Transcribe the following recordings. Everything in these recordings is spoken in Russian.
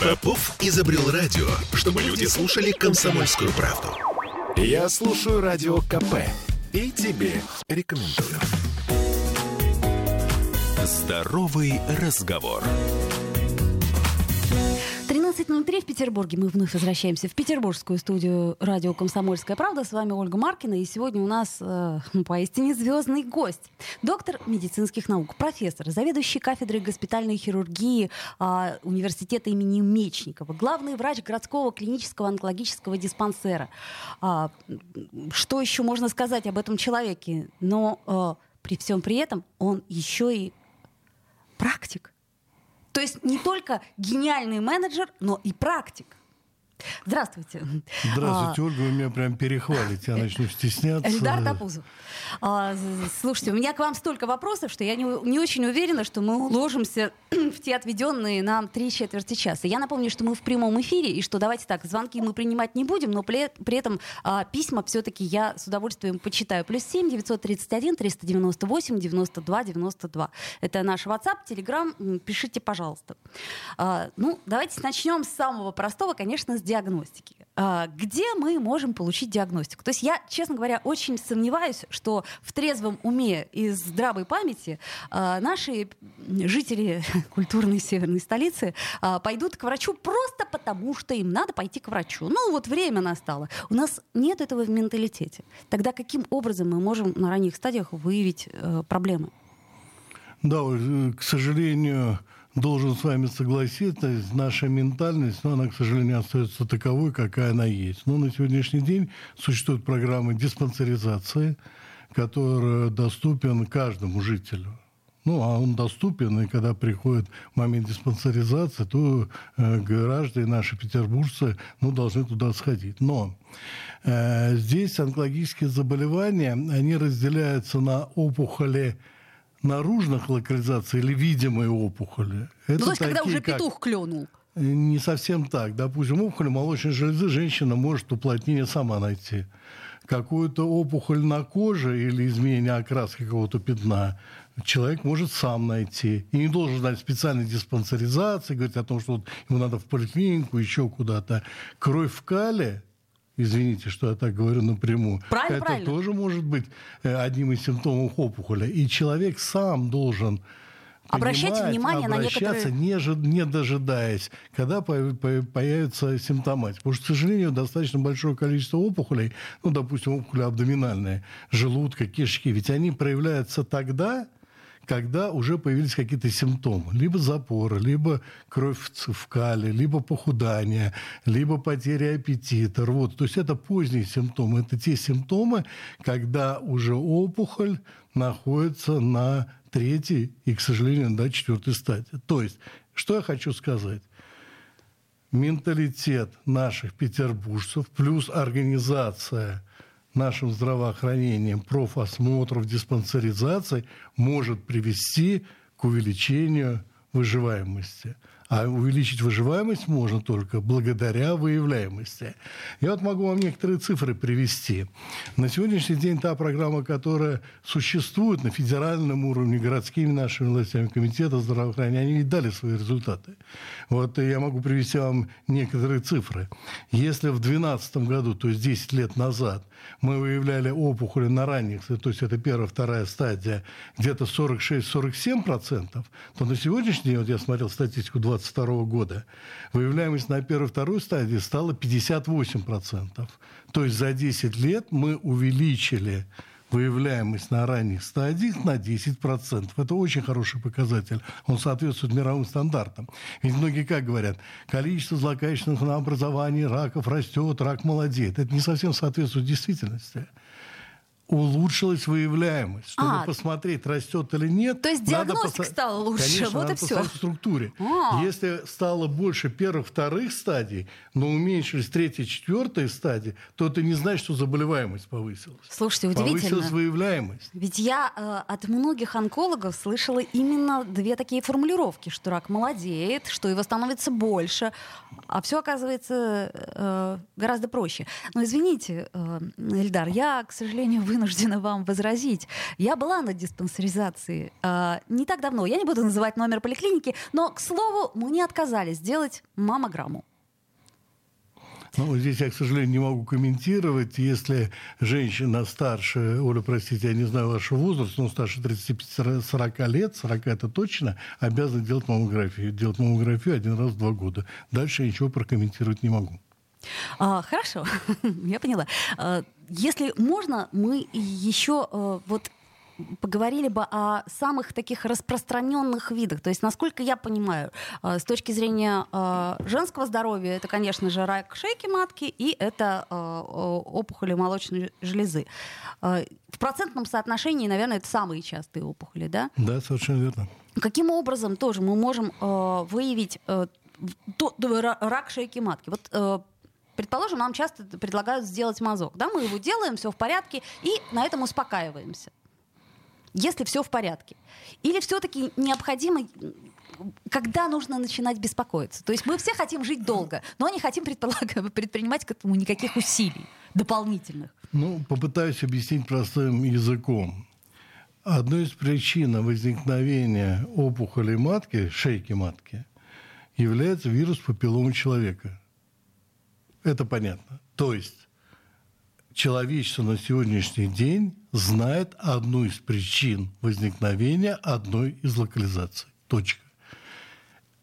Попов изобрел радио, чтобы люди слушали комсомольскую правду. Я слушаю радио КП и тебе рекомендую. Здоровый разговор. 13.03 в Петербурге. Мы вновь возвращаемся в петербургскую студию радио «Комсомольская правда». С вами Ольга Маркина. И сегодня у нас э, поистине звездный гость. Доктор медицинских наук, профессор, заведующий кафедрой госпитальной хирургии э, университета имени Мечникова, главный врач городского клинического онкологического диспансера. Э, что еще можно сказать об этом человеке? Но э, при всем при этом он еще и практик то есть не только гениальный менеджер, но и практик. Здравствуйте. Здравствуйте, а, Ольга, вы меня прям перехвалите, я начну стесняться. Эльдар Тапузов. А, слушайте, у меня к вам столько вопросов, что я не, не очень уверена, что мы уложимся в те отведенные нам три четверти часа. Я напомню, что мы в прямом эфире, и что давайте так, звонки мы принимать не будем, но при, при этом а, письма все-таки я с удовольствием почитаю. Плюс 7 931 398 92 92. Это наш WhatsApp, Telegram. Пишите, пожалуйста. А, ну, давайте начнем с самого простого, конечно, с диагностики. А, где мы можем получить диагностику? То есть я, честно говоря, очень сомневаюсь, что в трезвом уме и здравой памяти а, наши жители культурной северной столицы а, пойдут к врачу просто потому, что им надо пойти к врачу. Ну вот время настало. У нас нет этого в менталитете. Тогда каким образом мы можем на ранних стадиях выявить э, проблемы? Да, э, к сожалению, должен с вами согласиться, наша ментальность, но она, к сожалению, остается таковой, какая она есть. Но на сегодняшний день существуют программы диспансеризации, которые доступен каждому жителю. Ну, а он доступен, и когда приходит момент диспансеризации, то э, граждане наши, петербуржцы, ну, должны туда сходить. Но э, здесь онкологические заболевания, они разделяются на опухоли наружных локализаций или видимые опухоли. Это ну, то есть, когда уже петух как... клюнул. Не совсем так. Допустим, опухоль молочной железы женщина может уплотнение сама найти. Какую-то опухоль на коже или изменение окраски какого-то пятна человек может сам найти. И не должен ждать специальной диспансеризации, говорить о том, что вот ему надо в поликлинику, еще куда-то. Кровь в кале извините, что я так говорю напрямую, правильно, это правильно. тоже может быть э, одним из симптомов опухоли. И человек сам должен Обращать внимание на некоторые... не, не дожидаясь, когда появится симптоматика. Потому что, к сожалению, достаточно большое количество опухолей, ну, допустим, опухоли абдоминальные, желудка, кишки, ведь они проявляются тогда, когда уже появились какие-то симптомы. Либо запор, либо кровь в кале, либо похудание, либо потеря аппетита, рвота. То есть это поздние симптомы. Это те симптомы, когда уже опухоль находится на третьей и, к сожалению, на четвертой стадии. То есть, что я хочу сказать? Менталитет наших петербуржцев плюс организация – нашим здравоохранением профосмотров, диспансеризаций может привести к увеличению выживаемости. А увеличить выживаемость можно только благодаря выявляемости. Я вот могу вам некоторые цифры привести. На сегодняшний день та программа, которая существует на федеральном уровне, городскими нашими властями, комитета здравоохранения, они дали свои результаты. Вот я могу привести вам некоторые цифры. Если в 2012 году, то есть 10 лет назад, мы выявляли опухоли на ранних, то есть это первая, вторая стадия, где-то 46-47%, то на сегодняшний день, вот я смотрел статистику 2022 года, выявляемость на первой, второй стадии стала 58%. То есть за 10 лет мы увеличили выявляемость на ранних стадиях на 10%. Это очень хороший показатель. Он соответствует мировым стандартам. Ведь многие как говорят, количество злокачественных образований раков растет, рак молодеет. Это не совсем соответствует действительности улучшилась выявляемость. Чтобы а, посмотреть, растет или нет. То есть диагностика пос... стала лучше, Конечно, вот надо и все. в структуре. А. Если стало больше первых, вторых стадий, но уменьшились третья, четвертая стадии, то это не значит, что заболеваемость повысилась. Слушайте, удивительно. Повысилась выявляемость. Ведь я э, от многих онкологов слышала именно две такие формулировки, что рак молодеет, что его становится больше, а все оказывается э, гораздо проще. Но извините, э, Эльдар, я, к сожалению, вы вынуждена вам возразить. Я была на диспансеризации э, не так давно. Я не буду называть номер поликлиники, но, к слову, мне отказали сделать маммограмму. Ну, здесь я, к сожалению, не могу комментировать. Если женщина старше, Оля, простите, я не знаю вашего возраста, но старше 35-40 лет, 40 это точно, обязана делать маммографию. Делать маммографию один раз в два года. Дальше я ничего прокомментировать не могу. А, хорошо, я поняла. А, если можно, мы еще а, вот поговорили бы о самых таких распространенных видах. То есть, насколько я понимаю, э, с точки зрения э, женского здоровья, это, конечно же, рак шейки матки и это э, опухоли молочной железы. В процентном соотношении, наверное, это самые частые опухоли, да? Да, совершенно верно. Каким образом тоже мы можем выявить рак шейки матки? Вот предположим, нам часто предлагают сделать мазок. Да, мы его делаем, все в порядке, и на этом успокаиваемся если все в порядке? Или все-таки необходимо когда нужно начинать беспокоиться? То есть мы все хотим жить долго, но не хотим предпринимать к этому никаких усилий дополнительных. Ну, попытаюсь объяснить простым языком. Одной из причин возникновения опухоли матки, шейки матки, является вирус папиллома человека. Это понятно. То есть человечество на сегодняшний день знает одну из причин возникновения одной из локализаций. Точка.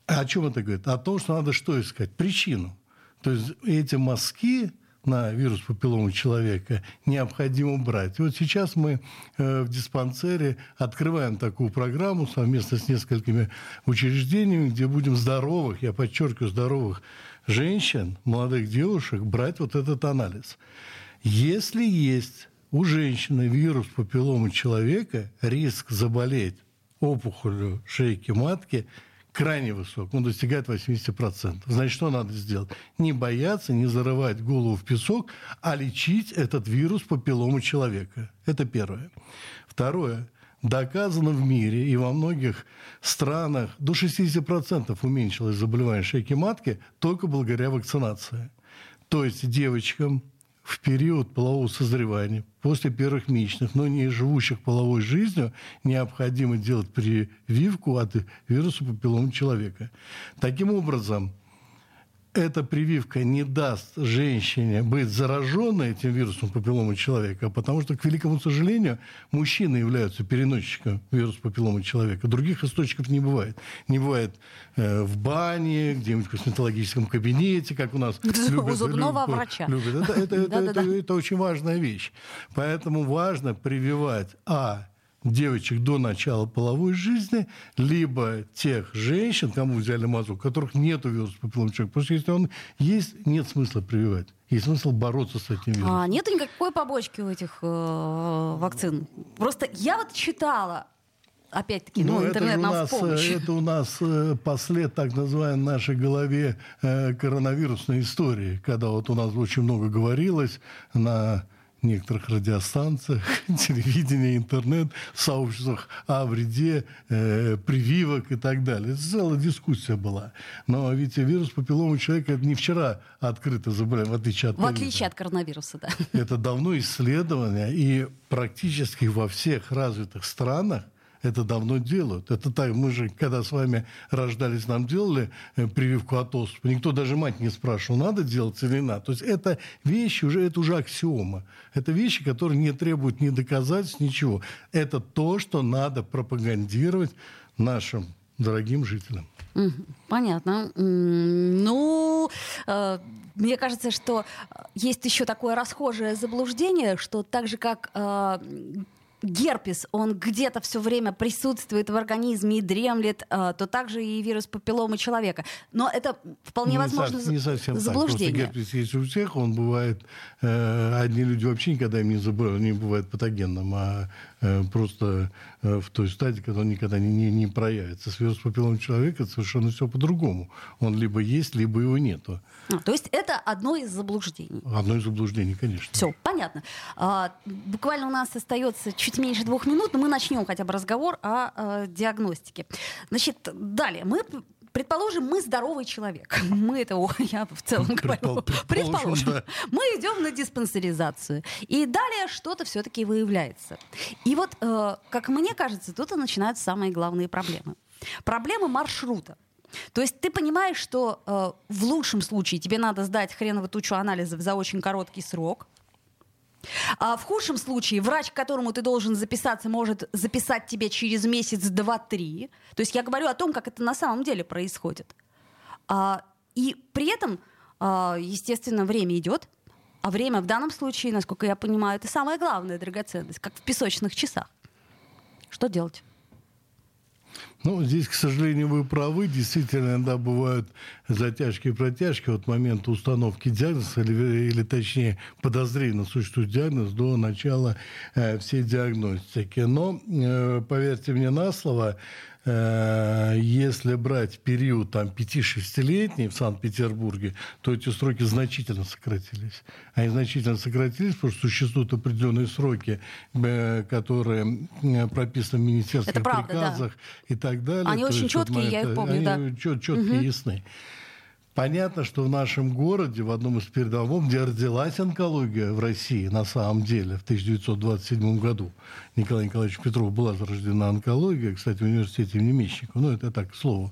О чем это говорит? О том, что надо что искать? Причину. То есть эти мазки на вирус папиллома человека необходимо брать. И вот сейчас мы э, в диспансере открываем такую программу совместно с несколькими учреждениями, где будем здоровых, я подчеркиваю, здоровых женщин, молодых девушек брать вот этот анализ. Если есть у женщины вирус папиллома человека, риск заболеть опухолью шейки матки крайне высок, он достигает 80%. Значит, что надо сделать? Не бояться, не зарывать голову в песок, а лечить этот вирус папиллома человека. Это первое. Второе. Доказано в мире и во многих странах до 60% уменьшилось заболевание шейки матки только благодаря вакцинации. То есть девочкам, в период полового созревания, после первых месячных, но не живущих половой жизнью, необходимо делать прививку от вируса папиллома человека. Таким образом, эта прививка не даст женщине быть зараженной этим вирусом папиллома человека, потому что, к великому сожалению, мужчины являются переносчиком вируса папиллома человека. Других источников не бывает. Не бывает э, в бане, где-нибудь в косметологическом кабинете, как у нас любят. У зубного любят, врача. Любят. Это, это, это, это, это очень важная вещь. Поэтому важно прививать, а, девочек до начала половой жизни, либо тех женщин, кому взяли мазок, у которых нет вируса папиллома человека. Потому что если он есть, нет смысла прививать. Есть смысл бороться с этим вирусом. А, нет никакой побочки у этих э, вакцин. Просто я вот читала, опять-таки, ну, ну интернет нам нас, в помощь. Это у нас э, послед, так называемой, нашей голове э, коронавирусной истории, когда вот у нас очень много говорилось на некоторых радиостанциях, телевидения, интернет, сообществах о вреде э, прививок и так далее. Это целая дискуссия была. Но ведь вирус папиллома человека это не вчера открыто заболевание, в отличие от В отличие от коронавируса, да. Это давно исследование, и практически во всех развитых странах это давно делают. Это так, мы же, когда с вами рождались, нам делали э, прививку от оспы. Никто даже мать не спрашивал, надо делать или надо. То есть это вещи уже, это уже аксиома. Это вещи, которые не требуют ни доказательств, ничего. Это то, что надо пропагандировать нашим дорогим жителям. Понятно. Ну, э, мне кажется, что есть еще такое расхожее заблуждение, что так же, как э, герпес, он где-то все время присутствует в организме и дремлет, э, то также и вирус папилломы человека. Но это вполне не возможно со, не совсем заблуждение. Так. Просто герпес есть у всех, он бывает... Э, одни люди вообще никогда им не забывают, не бывает патогенным, а э, просто э, в той стадии, когда он никогда не, не, не проявится. С вирусом папилломы человека совершенно все по-другому. Он либо есть, либо его нету. А, то есть это одно из заблуждений? Одно из заблуждений, конечно. Все, понятно. А, буквально у нас остается чуть меньше двух минут, но мы начнем хотя бы разговор о э, диагностике. Значит, далее мы предположим, мы здоровый человек. Мы это, я в целом говорю. Предположим, да. мы идем на диспансеризацию. И далее что-то все-таки выявляется. И вот, э, как мне кажется, тут и начинаются самые главные проблемы. Проблемы маршрута. То есть ты понимаешь, что э, в лучшем случае тебе надо сдать хреново тучу анализов за очень короткий срок. А в худшем случае врач, к которому ты должен записаться, может записать тебя через месяц, два, три. То есть я говорю о том, как это на самом деле происходит. А, и при этом, а, естественно, время идет. А время в данном случае, насколько я понимаю, это самая главная драгоценность, как в песочных часах. Что делать? Ну, здесь, к сожалению, вы правы. Действительно, иногда бывают затяжки и протяжки от момента установки диагноза, или, или точнее, подозрения существует диагноз до начала э, всей диагностики. Но, э, поверьте мне на слово, если брать период там 5-6-летний в Санкт-Петербурге, то эти сроки значительно сократились. Они значительно сократились, потому что существуют определенные сроки, э, которые э, прописаны в министерских правда, приказах да. и так далее. Они то очень четкие, вот, я их помню, они да. четкие, угу. ясны. Понятно, что в нашем городе, в одном из передовом, где родилась онкология в России на самом деле в 1927 году, Николай Николаевич Петров была зарождена онкология, кстати, в университете имени Мещикова, ну это так, к слову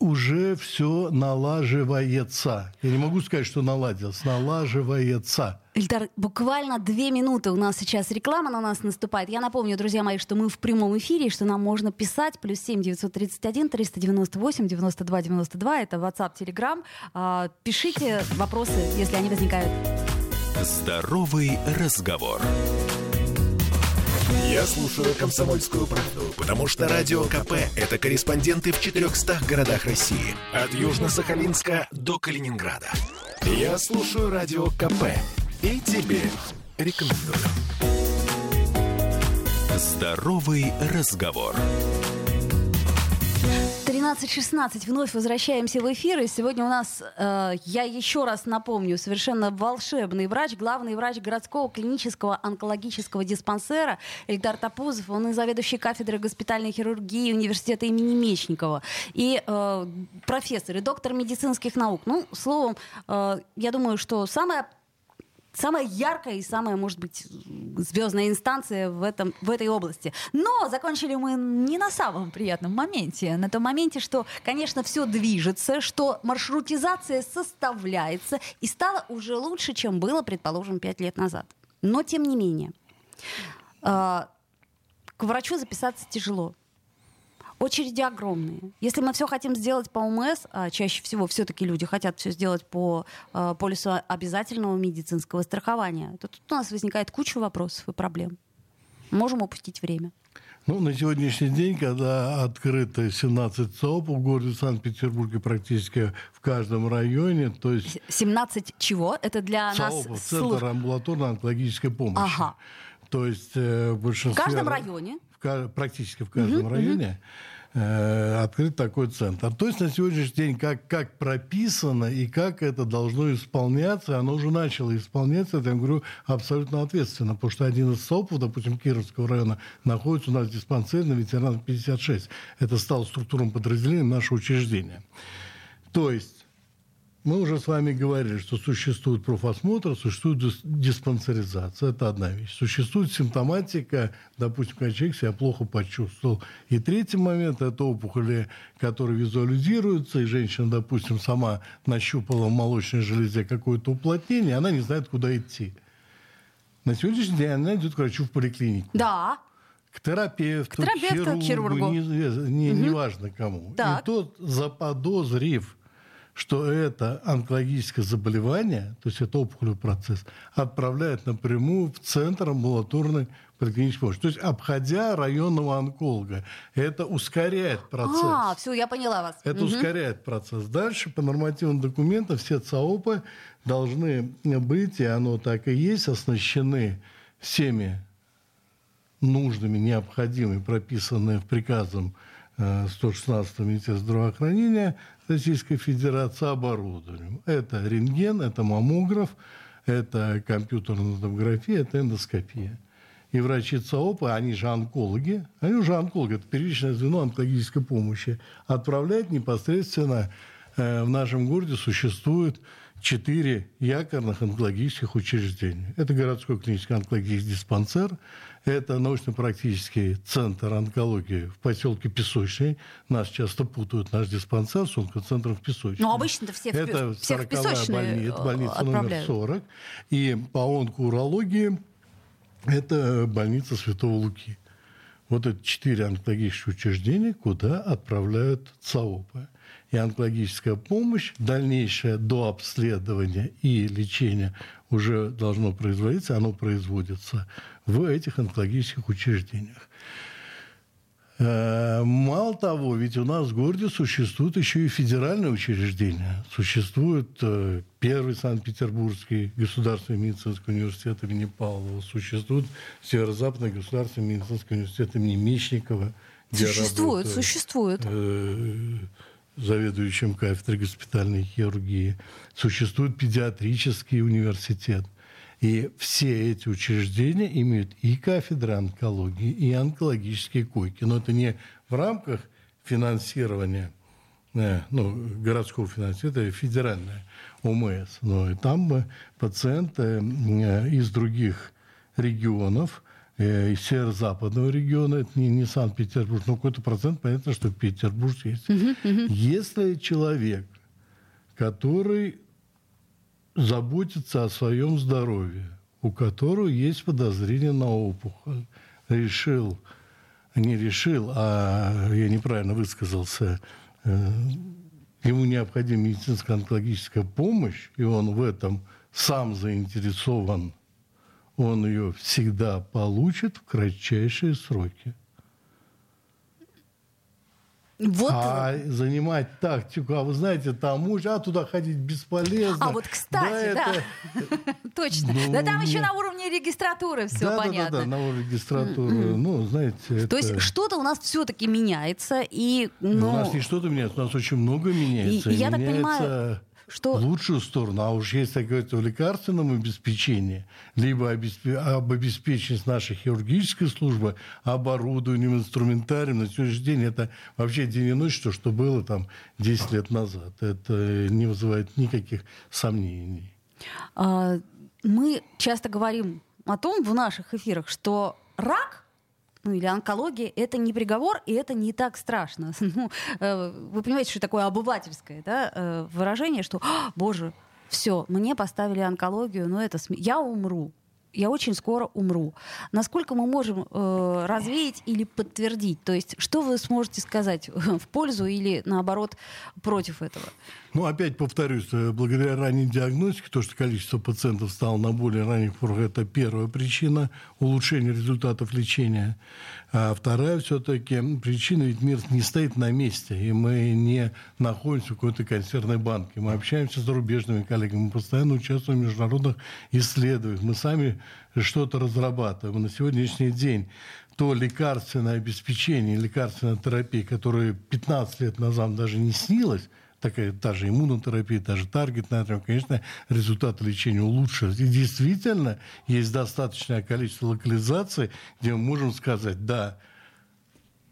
уже все налаживается. Я не могу сказать, что наладилось, налаживается. Ильдар, буквально две минуты у нас сейчас реклама на нас наступает. Я напомню, друзья мои, что мы в прямом эфире, что нам можно писать. Плюс семь девятьсот тридцать один триста девяносто восемь девяносто два девяносто два. Это WhatsApp, Telegram. А, пишите вопросы, если они возникают. Здоровый разговор. Я слушаю «Комсомольскую правду», потому что «Радио КП» — это корреспонденты в 400 городах России. От Южно-Сахалинска до Калининграда. Я слушаю «Радио КП» и тебе рекомендую. Здоровый разговор. 13.16. Вновь возвращаемся в эфир. И сегодня у нас, э, я еще раз напомню, совершенно волшебный врач, главный врач городского клинического онкологического диспансера Эльдар Тапузов. Он и заведующий кафедрой госпитальной хирургии университета имени Мечникова. И э, профессор, и доктор медицинских наук. Ну, словом, э, я думаю, что самое самая яркая и самая, может быть, звездная инстанция в, этом, в этой области. Но закончили мы не на самом приятном моменте. На том моменте, что, конечно, все движется, что маршрутизация составляется и стало уже лучше, чем было, предположим, пять лет назад. Но, тем не менее, э, к врачу записаться тяжело. Очереди огромные. Если мы все хотим сделать по ОМС, а чаще всего все-таки люди хотят все сделать по э, полису обязательного медицинского страхования, то тут у нас возникает куча вопросов и проблем. Можем упустить время. Ну, на сегодняшний день, когда открыто 17 ЦОП в городе Санкт-Петербурге практически в каждом районе, то есть... 17 чего? Это для ЦОП, нас... Центр амбулаторной онкологической помощи. Ага. То есть э, в большинстве... В каждом районе? В, практически в каждом угу, районе. Угу Э, открыт такой центр. То есть на сегодняшний день как, как прописано и как это должно исполняться, оно уже начало исполняться, это я говорю абсолютно ответственно, потому что один из СОПов, допустим, Кировского района, находится у нас в диспансере на ветеранов 56. Это стало структурным подразделением нашего учреждения. То есть мы уже с вами говорили, что существует профосмотр, существует диспансеризация. Это одна вещь. Существует симптоматика, допустим, когда человек себя плохо почувствовал. И третий момент – это опухоли, которые визуализируются, и женщина, допустим, сама нащупала в молочной железе какое-то уплотнение, она не знает, куда идти. На сегодняшний день она идет к врачу в поликлинику. Да. К терапевту, к, терапевту, хирургу, к хирургу. Не, не, угу. неважно кому. Так. И тот, заподозрив что это онкологическое заболевание, то есть это опухолевый процесс, отправляет напрямую в центр амбулаторной поликлинической помощи. То есть обходя районного онколога. Это ускоряет процесс. А, все, я поняла вас. Это угу. ускоряет процесс. Дальше по нормативным документам все ЦАОПы должны быть, и оно так и есть, оснащены всеми нужными, необходимыми, прописанными в приказом 116 Министерства здравоохранения Российской Федерации оборудованием. Это рентген, это маммограф, это компьютерная томография, это эндоскопия. и врачи ЦОПа, они же онкологи, они уже онкологи, это первичное звено онкологической помощи, отправляют непосредственно э, в нашем городе существует четыре якорных онкологических учреждения. Это городской клинический онкологический диспансер, это научно-практический центр онкологии в поселке Песочный. Нас часто путают наш диспансер с онкоцентром в Песочной. Ну, обычно-то все в, это всех в Песочные больница, больница номер 40. И по онкоурологии это больница Святого Луки. Вот это четыре онкологических учреждения, куда отправляют ЦАОПы. И онкологическая помощь, дальнейшее до обследования и лечения уже должно производиться, оно производится в этих онкологических учреждениях. Э, мало того, ведь у нас в городе существует еще и федеральное учреждение. Существует э, первый Санкт-Петербургский государственный медицинский университет имени Павлова, существует Северо-Западный государственный медицинский университет имени Мечникова. Существует, существует. Э, заведующим кафедрой госпитальной хирургии. Существует педиатрический университет. И все эти учреждения имеют и кафедры онкологии, и онкологические койки. Но это не в рамках финансирования, э, ну, городского финансирования, это федеральное ОМС. Но и там пациенты э, из других регионов, из северо-западного региона, это не, не Санкт-Петербург, но какой-то процент, понятно, что Петербург есть. Uh-huh, uh-huh. Если человек, который заботиться о своем здоровье, у которого есть подозрение на опухоль. Решил, не решил, а я неправильно высказался, э, ему необходима медицинская онкологическая помощь, и он в этом сам заинтересован, он ее всегда получит в кратчайшие сроки. Вот. А занимать тактику, а вы знаете, там муж, а туда ходить бесполезно. А вот, кстати, да, да. точно. Ну, да там еще на уровне регистратуры все да, понятно. Да, да, да, на уровне регистратуры. Ну, знаете, То есть что-то у нас все-таки меняется, и... Ну... У нас не что-то меняется, у нас очень много меняется. И, я так понимаю что... лучшую сторону. А уж если говорить о лекарственном обеспечении, либо обеспе... об обеспечении нашей хирургической службы, оборудованием, инструментарием, на сегодняшний день это вообще день и ночь, то, что было там 10 лет назад. Это не вызывает никаких сомнений. А, мы часто говорим о том в наших эфирах, что рак ну или онкология, это не приговор, и это не так страшно. Ну, э, вы понимаете, что такое обывательское да, э, выражение, что, боже, все, мне поставили онкологию, но это см... я умру я очень скоро умру. Насколько мы можем э, развеять или подтвердить? То есть, что вы сможете сказать в пользу или наоборот против этого? Ну, опять повторюсь, э, благодаря ранней диагностике, то, что количество пациентов стало на более ранних порах, это первая причина улучшения результатов лечения. А вторая все-таки причина, ведь мир не стоит на месте, и мы не находимся в какой-то консервной банке. Мы общаемся с зарубежными коллегами, мы постоянно участвуем в международных исследованиях, мы сами что-то разрабатываем. На сегодняшний день то лекарственное обеспечение, лекарственная терапия, которая 15 лет назад даже не снилась, такая та же иммунотерапия, та же таргетная, конечно, результаты лечения улучшились. И действительно есть достаточное количество локализаций, где мы можем сказать, да,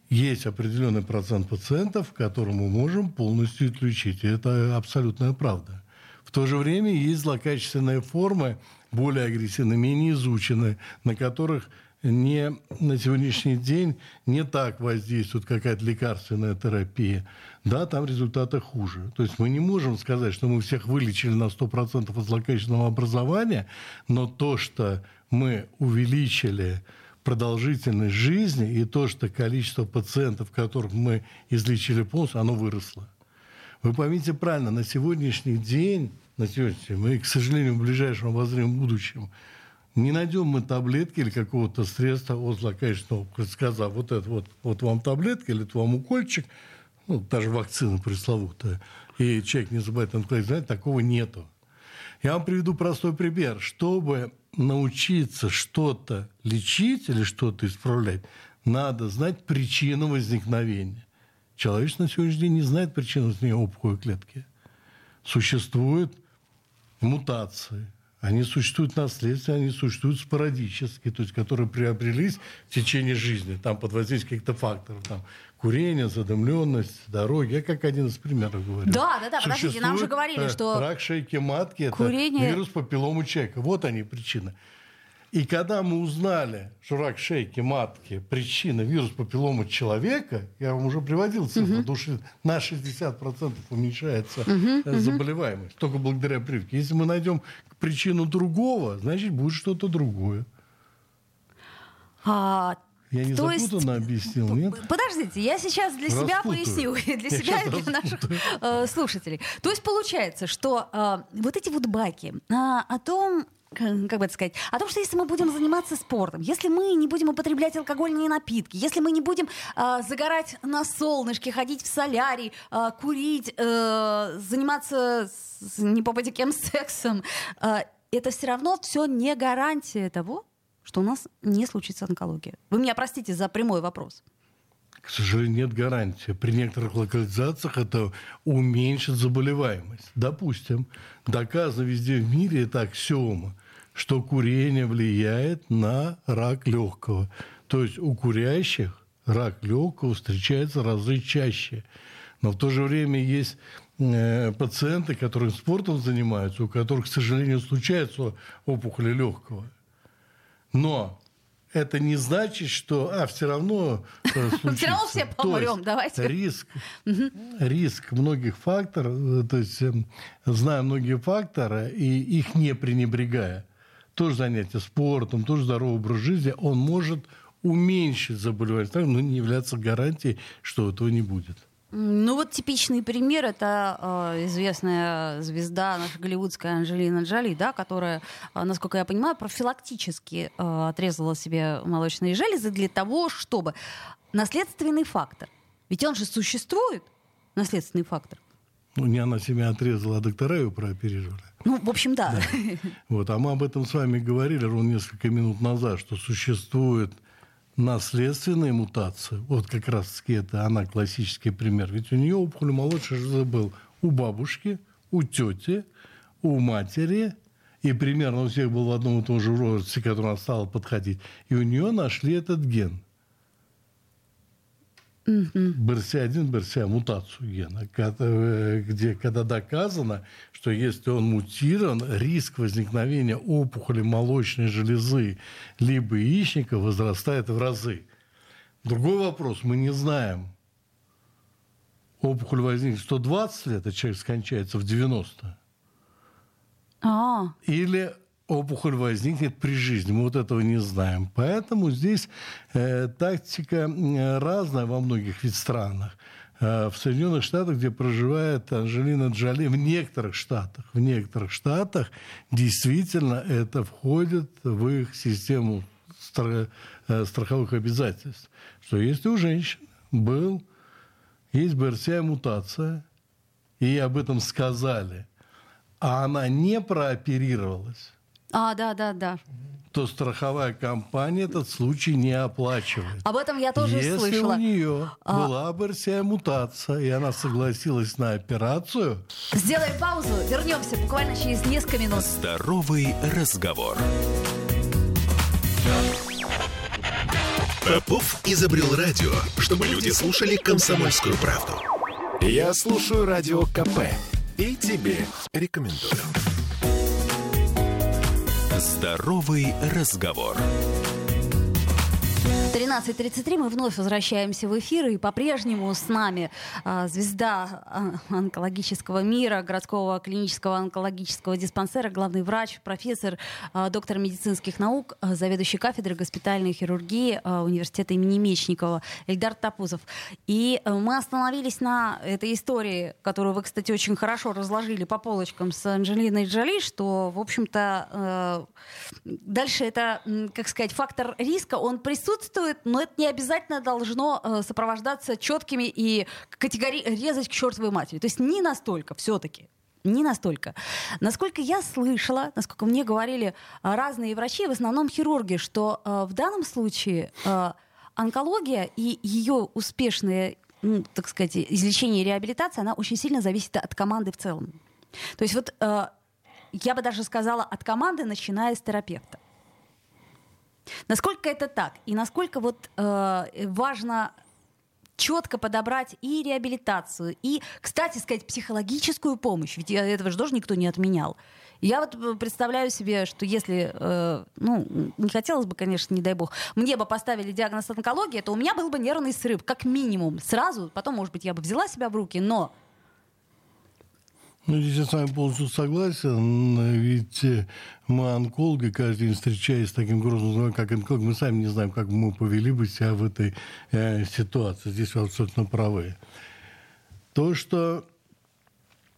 есть определенный процент пациентов, которым мы можем полностью лечить. И это абсолютная правда. В то же время есть злокачественные формы, более агрессивные, менее изученные, на которых не, на сегодняшний день не так воздействует какая-то лекарственная терапия, да, там результаты хуже. То есть мы не можем сказать, что мы всех вылечили на 100% от злокачественного образования, но то, что мы увеличили продолжительность жизни и то, что количество пациентов, которых мы излечили полностью, оно выросло. Вы поймите правильно, на сегодняшний день, на сегодняшний мы, к сожалению, в ближайшем обозримом будущем не найдем мы таблетки или какого-то средства от злокачественного, сказав, вот это вот, вот вам таблетка или это вам укольчик, ну, даже вакцина пресловутая, и человек не забывает онкологию, такого нету. Я вам приведу простой пример. Чтобы научиться что-то лечить или что-то исправлять, надо знать причину возникновения. Человечество на сегодняшний день не знает причину возникновения опухолевой клетки. Существуют мутации, Они существуют наследственно, они существуют спорадически, то есть которые приобрелись в течение жизни, там под воздействием каких-то факторов, там курение, задымленность, дороги. Я как один из примеров говорю. Да, да, да, подождите, нам же говорили, э, что... Рак шейки матки – курение... это вирус папиллому человека. Вот они причины. И когда мы узнали, что рак шейки матки – причина вирус папиллома человека, я вам уже приводил цифру, угу. потому что на 60% уменьшается угу, заболеваемость, только благодаря прививке. Если мы найдем причину другого, значит, будет что-то другое. А, я не То запутанно есть, объяснил, нет? Подождите, я сейчас для себя поясню, и для Я себя и для наших э, слушателей. То есть получается, что э, вот эти вот баки а, о том, как бы это сказать, о том, что если мы будем заниматься спортом, если мы не будем употреблять алкогольные напитки, если мы не будем э, загорать на солнышке, ходить в солярий, э, курить, э, заниматься с, не попади кем сексом, э, это все равно все не гарантия того, что у нас не случится онкология. Вы меня простите за прямой вопрос. К сожалению, нет гарантии. При некоторых локализациях это уменьшит заболеваемость. Допустим, доказано везде в мире это аксиома, что курение влияет на рак легкого. То есть у курящих рак легкого встречается разы чаще. Но в то же время есть э, пациенты, которые спортом занимаются, у которых, к сожалению, случается опухоли легкого. Но это не значит, что а, все равно э, случится. равно все помрем, давайте. Риск, риск многих факторов, э, то есть эм, зная многие факторы и их не пренебрегая, тоже занятие спортом, тоже здоровый образ жизни, он может уменьшить заболеваемость, но не являться гарантией, что этого не будет. Ну вот типичный пример это э, известная звезда наша голливудская Анджелина Джоли, да, которая, э, насколько я понимаю, профилактически э, отрезала себе молочные железы для того, чтобы наследственный фактор, ведь он же существует, наследственный фактор. Ну, не она себя отрезала, а доктора ее прооперировали. Ну, в общем, да. Вот, а мы об этом с вами говорили ровно несколько минут назад, что существует наследственная мутация. Вот как раз-таки это она классический пример. Ведь у нее опухоль молочной железы был у бабушки, у тети, у матери, и примерно у всех был в одном и том же возрасте, к которому она стала подходить. И у нее нашли этот ген. БРСА-1, БРСА, мутацию гена, э, где, когда доказано, что если он мутирован, риск возникновения опухоли молочной железы либо яичника возрастает в разы. Другой вопрос, мы не знаем, опухоль возникнет в 120 лет, а человек скончается в 90. А, Или опухоль возникнет при жизни. Мы вот этого не знаем. Поэтому здесь э, тактика э, разная во многих ведь странах. Э, в Соединенных Штатах, где проживает Анжелина Джоли, в некоторых штатах, в некоторых штатах действительно это входит в их систему э, страховых обязательств. Что если у женщин был, есть БРСА-мутация, и об этом сказали, а она не прооперировалась, а, да, да, да. то страховая компания этот случай не оплачивает. Об этом я тоже Если слышала. у нее А- была БРСА-мутация, и она согласилась на операцию, Сделаем паузу, вернемся буквально через несколько минут. Здоровый разговор. Попов изобрел радио, чтобы люди слушали комсомольскую правду. Я слушаю радио КП и тебе рекомендую. Здоровый разговор. 13.33 мы вновь возвращаемся в эфир, и по-прежнему с нами а, звезда а, онкологического мира, городского клинического онкологического диспансера, главный врач, профессор, а, доктор медицинских наук, а, заведующий кафедрой госпитальной хирургии а, университета имени Мечникова Эльдар Тапузов. И а, мы остановились на этой истории, которую вы, кстати, очень хорошо разложили по полочкам с Анджелиной Джоли, что, в общем-то, э, дальше это, как сказать, фактор риска, он присутствует, но это не обязательно должно э, сопровождаться четкими и категори резать к чертовой матери. То есть не настолько все-таки. Не настолько. Насколько я слышала, насколько мне говорили э, разные врачи, в основном хирурги, что э, в данном случае э, онкология и ее успешное, ну, так сказать, излечение и реабилитация, она очень сильно зависит от команды в целом. То есть вот э, я бы даже сказала, от команды, начиная с терапевта. Насколько это так? И насколько вот э, важно четко подобрать и реабилитацию, и, кстати сказать, психологическую помощь, ведь этого же тоже никто не отменял. Я вот э, представляю себе, что если, э, ну, не хотелось бы, конечно, не дай бог, мне бы поставили диагноз онкология, то у меня был бы нервный срыв, как минимум, сразу. Потом, может быть, я бы взяла себя в руки, но ну, здесь я с вами полностью согласен, ведь э, мы онкологи, каждый день встречаясь с таким грозным как онколог, мы сами не знаем, как мы повели бы себя в этой э, ситуации. Здесь вы абсолютно правы. То, что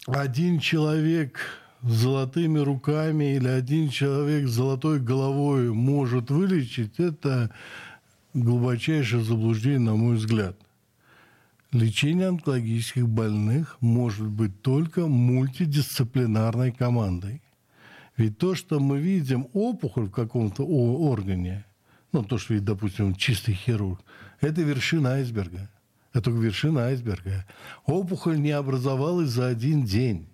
один человек с золотыми руками или один человек с золотой головой может вылечить, это глубочайшее заблуждение, на мой взгляд. Лечение онкологических больных может быть только мультидисциплинарной командой. Ведь то, что мы видим опухоль в каком-то органе, ну, то, что видит, допустим, чистый хирург, это вершина айсберга. Это вершина айсберга. Опухоль не образовалась за один день.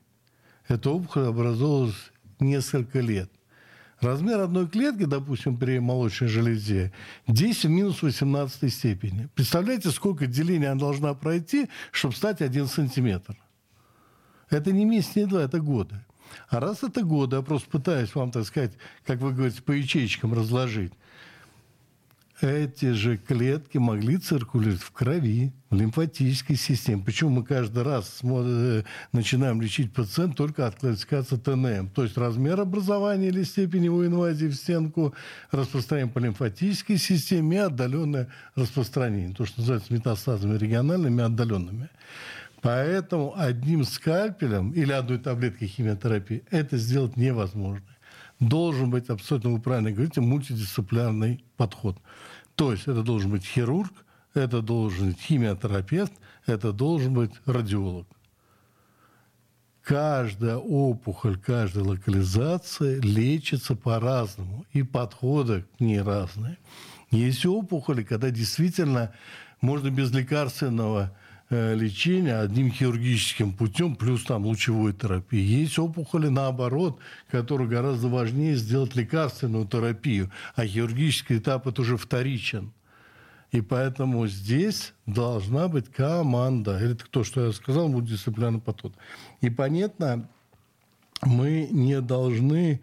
Эта опухоль образовалась несколько лет. Размер одной клетки, допустим, при молочной железе 10 в минус 18 степени. Представляете, сколько делений она должна пройти, чтобы стать 1 сантиметр? Это не месяц, не два, это годы. А раз это годы, я просто пытаюсь вам, так сказать, как вы говорите, по ячейкам разложить эти же клетки могли циркулировать в крови, в лимфатической системе. Почему мы каждый раз э, начинаем лечить пациента только от классификации ТНМ? То есть размер образования или степень его инвазии в стенку, распространение по лимфатической системе и отдаленное распространение. То, что называется метастазами региональными и отдаленными. Поэтому одним скальпелем или одной таблеткой химиотерапии это сделать невозможно должен быть, абсолютно вы правильно говорите, мультидисциплинарный подход. То есть это должен быть хирург, это должен быть химиотерапевт, это должен быть радиолог. Каждая опухоль, каждая локализация лечится по-разному, и подходы к ней разные. Есть опухоли, когда действительно можно без лекарственного лечения одним хирургическим путем, плюс там лучевой терапии. Есть опухоли наоборот, которые гораздо важнее сделать лекарственную терапию, а хирургический этап это уже вторичен. И поэтому здесь должна быть команда. Это то, что я сказал, мультидисциплинарный подход. И понятно, мы не должны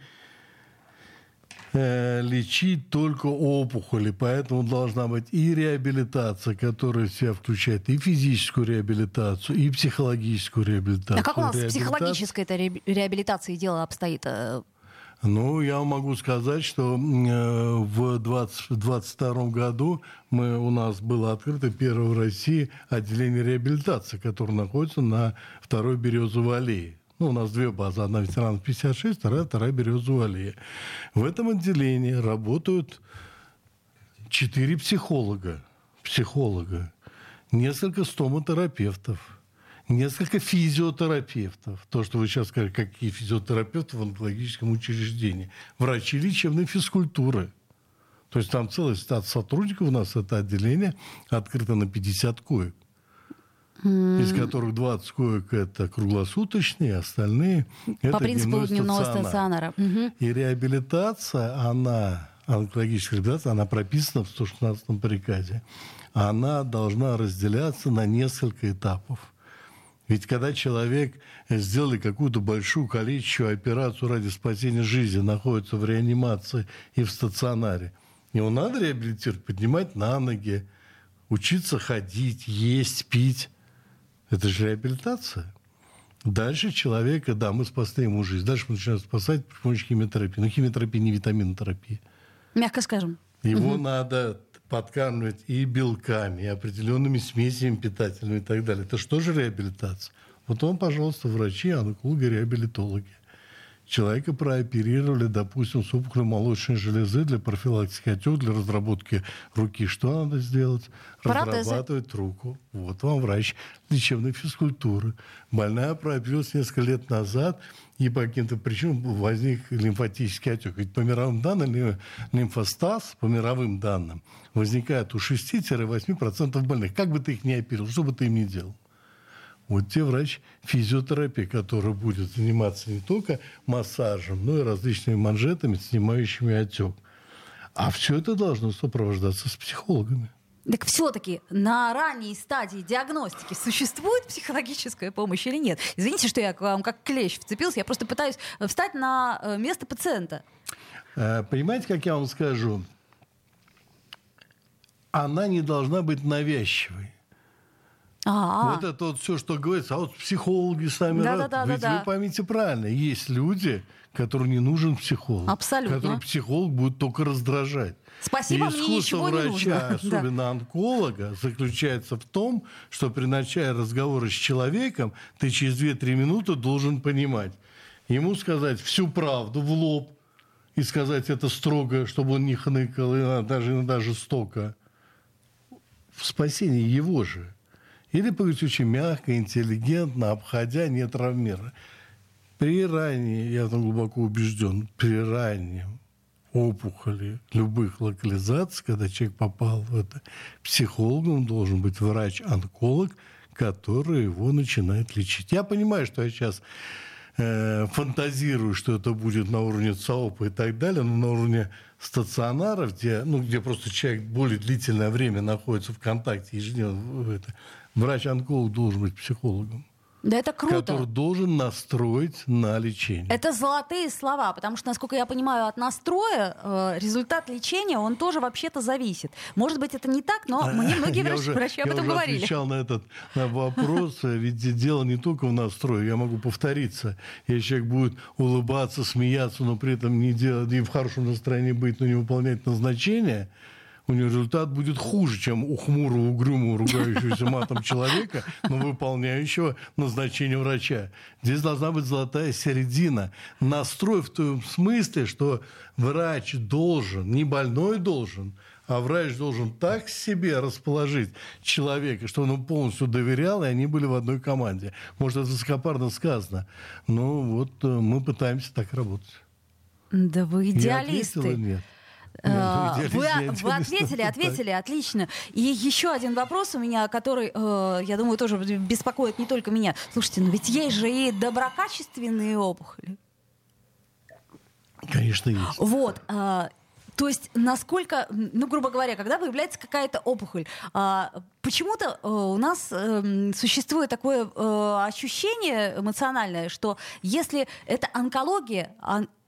Э, лечить только опухоли, поэтому должна быть и реабилитация, которая в себя включает и физическую реабилитацию, и психологическую реабилитацию. А как у нас с психологической этой реабилитацией дело обстоит? Э? Ну, я могу сказать, что э, в 2022 году мы, у нас было открыто первое в России отделение реабилитации, которое находится на второй Березовой аллее. Ну, у нас две базы. Одна ветеранов 56, вторая, вторая Березовая аллея. В этом отделении работают четыре психолога. Психолога. Несколько стоматерапевтов несколько физиотерапевтов. То, что вы сейчас сказали, какие физиотерапевты в онкологическом учреждении. Врачи лечебной физкультуры. То есть там целый штат сотрудников у нас, это отделение открыто на 50 коек mm. из которых 20 коек это круглосуточные, остальные По это принципу дневного стационара. Mm-hmm. И реабилитация, она, онкологическая реабилитация, она прописана в 116 приказе. Она должна разделяться на несколько этапов. Ведь когда человек сделали какую-то большую количественную операцию ради спасения жизни, находится в реанимации и в стационаре, его надо реабилитировать, поднимать на ноги, учиться ходить, есть, пить. Это же реабилитация. Дальше человека, да, мы спасли ему жизнь. Дальше мы начинаем спасать при помощи химиотерапии. Но химиотерапия не витаминотерапия. Мягко скажем. Его угу. надо подкармливать и белками, и определенными смесями питательными и так далее. Это что же реабилитация? Вот вам, пожалуйста, врачи, онкологи, реабилитологи человека прооперировали, допустим, с опухолью молочной железы для профилактики отек, для разработки руки. Что надо сделать? Протезы. Разрабатывать руку. Вот вам врач лечебной физкультуры. Больная прооперировалась несколько лет назад, и по каким-то причинам возник лимфатический отек. Ведь по мировым данным лимфостаз, по мировым данным, возникает у 6-8% больных. Как бы ты их ни оперировал, что бы ты им ни делал. Вот те врач-физиотерапии, который будет заниматься не только массажем, но и различными манжетами, снимающими отек. А все это должно сопровождаться с психологами. Так все-таки на ранней стадии диагностики существует психологическая помощь или нет? Извините, что я к вам как клещ вцепился, я просто пытаюсь встать на э, место пациента. Э, понимаете, как я вам скажу? Она не должна быть навязчивой. А-а-а. Вот это вот все, что говорится. А вот психологи сами да, рад. Да, да, Ведь да, вы поймите правильно, есть люди, которым не нужен психолог. Абсолютно. Который психолог будет только раздражать. Спасибо, и мне ничего врача, не нужно. особенно да. онколога, заключается в том, что при начале разговора с человеком ты через 2-3 минуты должен понимать. Ему сказать всю правду в лоб и сказать это строго, чтобы он не хныкал, и даже иногда жестоко. В спасении его же. Или поговорить очень мягко, интеллигентно, обходя, не травмируя. При ранней, я там глубоко убежден, при раннем опухоли любых локализаций, когда человек попал в это, психологом должен быть врач-онколог, который его начинает лечить. Я понимаю, что я сейчас э, фантазирую, что это будет на уровне ЦАОПа и так далее, но на уровне стационаров, где, ну, где просто человек более длительное время находится в контакте ежедневно, это, врач-онколог должен быть психологом. Да это круто. Который должен настроить на лечение. Это золотые слова, потому что, насколько я понимаю, от настроя э, результат лечения, он тоже вообще-то зависит. Может быть, это не так, но мне многие врачи, уже, врачи об этом я уже говорили. отвечал на этот на вопрос, ведь дело не только в настрое, я могу повториться. Если человек будет улыбаться, смеяться, но при этом не делать, и в хорошем настроении быть, но не выполнять назначение – у него результат будет хуже, чем у хмурого, угрюмого, ругающегося матом человека, но выполняющего назначение врача. Здесь должна быть золотая середина. Настрой в том смысле, что врач должен, не больной должен, а врач должен так себе расположить человека, что он ему полностью доверял, и они были в одной команде. Может, это высокопарно сказано, но вот э, мы пытаемся так работать. Да вы идеалисты. Я ответила, нет. Э, вы, вы ответили, ответили, отлично. И еще один вопрос у меня, который, э, я думаю, тоже беспокоит не только меня. Слушайте, но ведь есть же и доброкачественные опухоли. Конечно, есть. Вот. Э, то есть, насколько, ну, грубо говоря, когда появляется какая-то опухоль, почему-то у нас эм, существует такое ощущение эмоциональное, что если это онкология,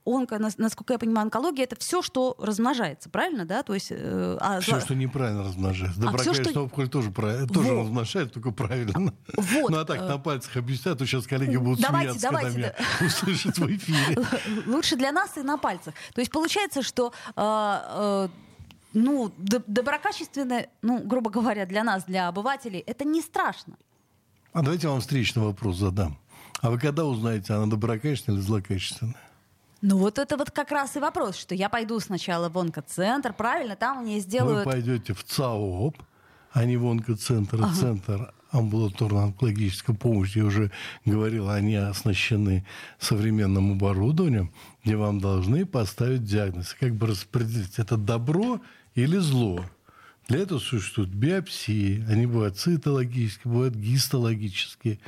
онко, насколько я понимаю, онкология это все, что размножается, правильно, да? То есть, э, а, все, что неправильно размножается. Доброкачественная а что... опухоль тоже, тоже вот. размножается, только правильно. Вот. Ну а так э, на пальцах объяснят, то сейчас коллеги будут давайте, смеяться, давайте, когда да. меня услышат в эфире. Лучше для нас и на пальцах. То есть получается, что э, э, ну, доброкачественное, ну, грубо говоря, для нас, для обывателей, это не страшно. А давайте я вам встречный вопрос задам. А вы когда узнаете, она доброкачественная или злокачественная? Ну вот это вот как раз и вопрос, что я пойду сначала в онкоцентр, правильно, там мне сделают... Вы пойдете в ЦАОП, а не в онкоцентр, ага. центр амбулаторно-онкологической помощи, я уже говорил, они оснащены современным оборудованием, где вам должны поставить диагноз, как бы распределить, это добро или зло. Для этого существуют биопсии, они бывают цитологические, бывают гистологические.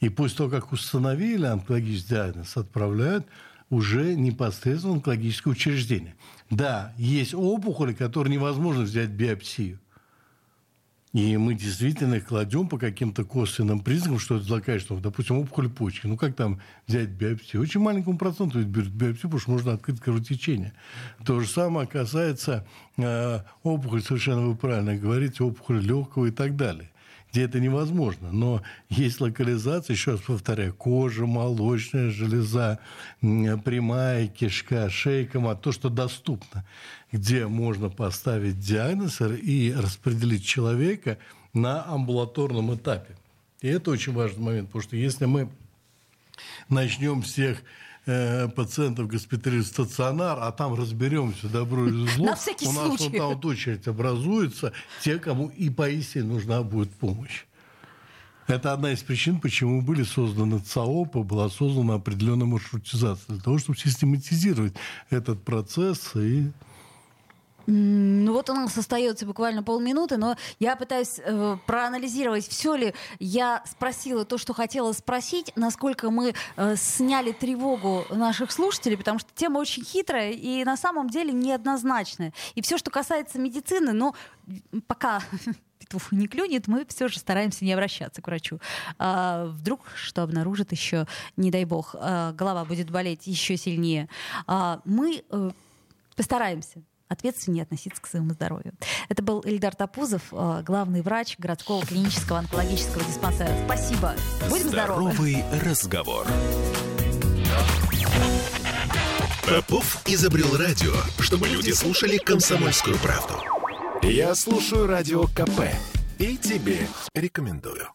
И после того, как установили онкологический диагноз, отправляют уже непосредственно онкологическое учреждение. Да, есть опухоли, которые невозможно взять биопсию. И мы действительно их кладем по каким-то косвенным признакам, что это злокачественное. Допустим, опухоль почки. Ну, как там взять биопсию? Очень маленькому проценту ведь берут биопсию, потому что можно открыть кровотечение. То же самое касается э, опухоли, совершенно вы правильно говорите, опухоли легкого и так далее где это невозможно. Но есть локализация, еще раз повторяю, кожа, молочная железа, прямая кишка, шейка, мат, то, что доступно, где можно поставить диагноз и распределить человека на амбулаторном этапе. И это очень важный момент, потому что если мы начнем всех э, пациентов госпитализировать в стационар, а там разберемся, добро или зло, На всякий у нас случай. вот там вот очередь образуется, те, кому и поистине нужна будет помощь. Это одна из причин, почему были созданы ЦАОПы, была создана определенная маршрутизация, для того, чтобы систематизировать этот процесс и Ну вот у нас остается буквально полминуты, но я пытаюсь э, проанализировать, все ли я спросила то, что хотела спросить, насколько мы э, сняли тревогу наших слушателей, потому что тема очень хитрая и на самом деле неоднозначная. И все, что касается медицины, ну, пока петух не клюнет, мы все же стараемся не обращаться к врачу. А, вдруг что обнаружит еще, не дай бог, а, голова будет болеть еще сильнее. А, мы э, постараемся ответственнее относиться к своему здоровью. Это был Эльдар Тапузов, э, главный врач городского клинического онкологического диспансера. Спасибо. Будем здоровы. Здоровый разговор. Попов изобрел радио, чтобы люди слушали комсомольскую правду. Я слушаю радио КП и тебе рекомендую.